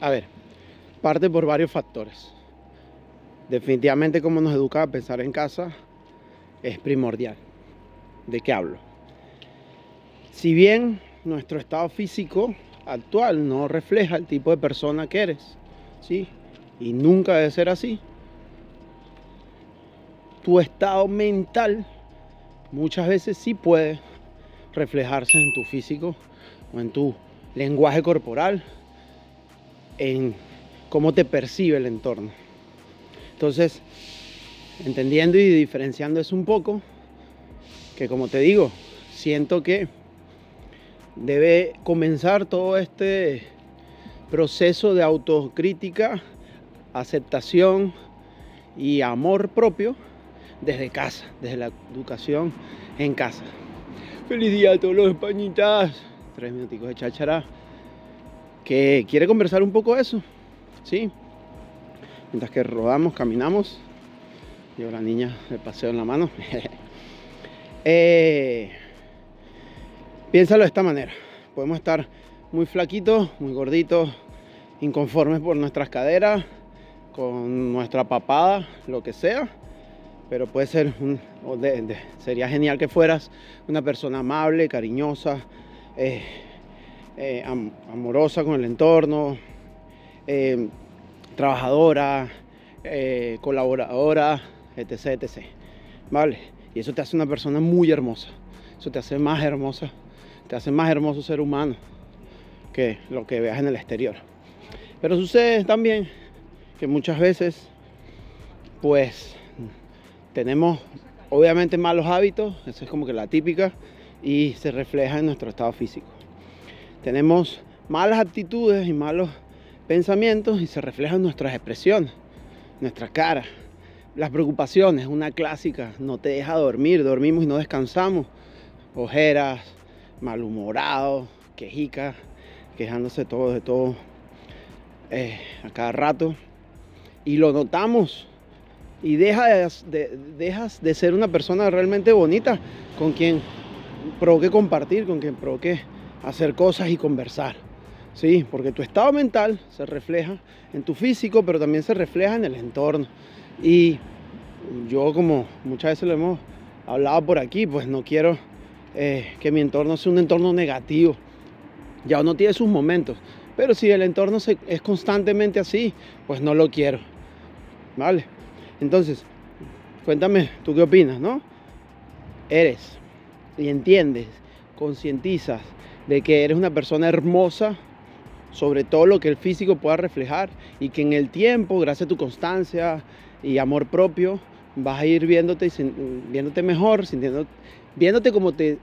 a ver, parte por varios factores. Definitivamente como nos educa a pensar en casa es primordial. ¿De qué hablo? Si bien nuestro estado físico actual no refleja el tipo de persona que eres, ¿sí? Y nunca debe ser así. Tu estado mental muchas veces sí puede reflejarse en tu físico o en tu lenguaje corporal, en cómo te percibe el entorno. Entonces, entendiendo y diferenciando eso un poco, que como te digo, siento que debe comenzar todo este proceso de autocrítica, aceptación y amor propio desde casa, desde la educación en casa. Feliz día a todos los españitas. Tres minuticos de cháchara. Que quiere conversar un poco de eso. ¿Sí? Mientras que rodamos, caminamos. A la niña de paseo en la mano. eh, Piénsalo de esta manera. Podemos estar muy flaquitos, muy gorditos, inconformes por nuestras caderas, con nuestra papada, lo que sea. Pero puede ser, un, sería genial que fueras una persona amable, cariñosa, eh, eh, amorosa con el entorno, eh, trabajadora, colaboradora, etc, etc. ¿Vale? Y eso te hace una persona muy hermosa. Eso te hace más hermosa te hace más hermoso ser humano que lo que veas en el exterior. Pero sucede también que muchas veces, pues, tenemos obviamente malos hábitos, esa es como que la típica, y se refleja en nuestro estado físico. Tenemos malas actitudes y malos pensamientos y se reflejan nuestras expresiones, nuestra cara. Las preocupaciones, una clásica, no te deja dormir, dormimos y no descansamos. Ojeras, malhumorado, quejica, quejándose todo de todo eh, a cada rato. Y lo notamos. Y dejas de, dejas de ser una persona realmente bonita con quien provoque compartir, con quien provoque hacer cosas y conversar. Sí, porque tu estado mental se refleja en tu físico, pero también se refleja en el entorno. Y yo, como muchas veces lo hemos hablado por aquí, pues no quiero eh, que mi entorno sea un entorno negativo. Ya uno tiene sus momentos, pero si el entorno es constantemente así, pues no lo quiero. ¿Vale? Entonces, cuéntame, ¿tú qué opinas, no? Eres y entiendes, concientizas de que eres una persona hermosa, sobre todo lo que el físico pueda reflejar, y que en el tiempo, gracias a tu constancia y amor propio, vas a ir viéndote, viéndote mejor, sintiendo, viéndote como te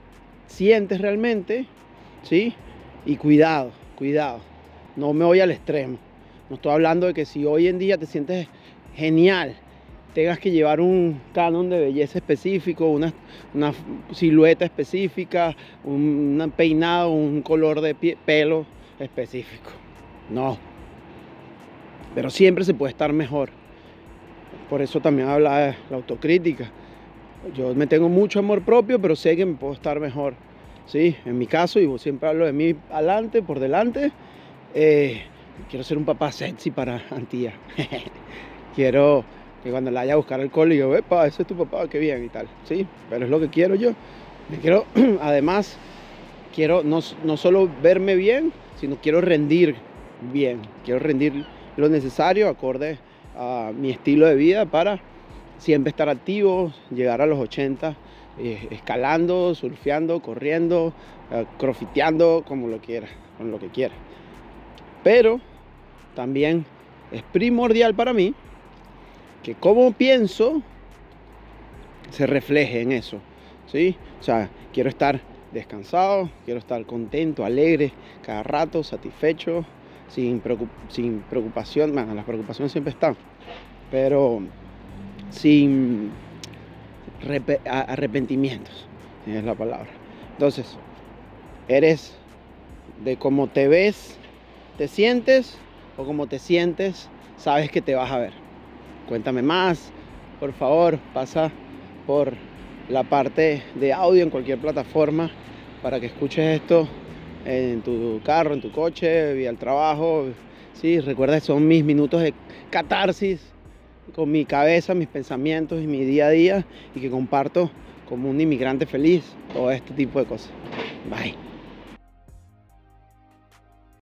sientes realmente, ¿sí? Y cuidado, cuidado, no me voy al extremo. No estoy hablando de que si hoy en día te sientes genial, tengas que llevar un canon de belleza específico, una, una silueta específica, un peinado, un color de pelo específico. No. Pero siempre se puede estar mejor. Por eso también habla la autocrítica. Yo me tengo mucho amor propio, pero sé que me puedo estar mejor. Sí, en mi caso, y siempre hablo de mí adelante, por delante. Eh, quiero ser un papá sexy para Antía. quiero que cuando la haya a buscar al cole, yo, epa, ese es tu papá, qué bien y tal. Sí, pero es lo que quiero yo. Me quiero, además, quiero no, no solo verme bien, sino quiero rendir bien. Quiero rendir lo necesario acorde a mi estilo de vida para siempre estar activo, llegar a los 80, eh, escalando, surfeando, corriendo, eh, crofiteando, como lo quiera, con lo que quiera. Pero también es primordial para mí que como pienso se refleje en eso. ¿sí? O sea, quiero estar descansado, quiero estar contento, alegre, cada rato, satisfecho, sin, sin preocupación. Bueno, las preocupaciones siempre están, pero sin arrepentimientos, es la palabra. Entonces, eres de cómo te ves, te sientes o como te sientes, sabes que te vas a ver. Cuéntame más, por favor, pasa por la parte de audio en cualquier plataforma para que escuches esto en tu carro, en tu coche, vía el trabajo, Sí, recuerda que son mis minutos de catarsis con mi cabeza, mis pensamientos y mi día a día y que comparto como un inmigrante feliz todo este tipo de cosas. Bye.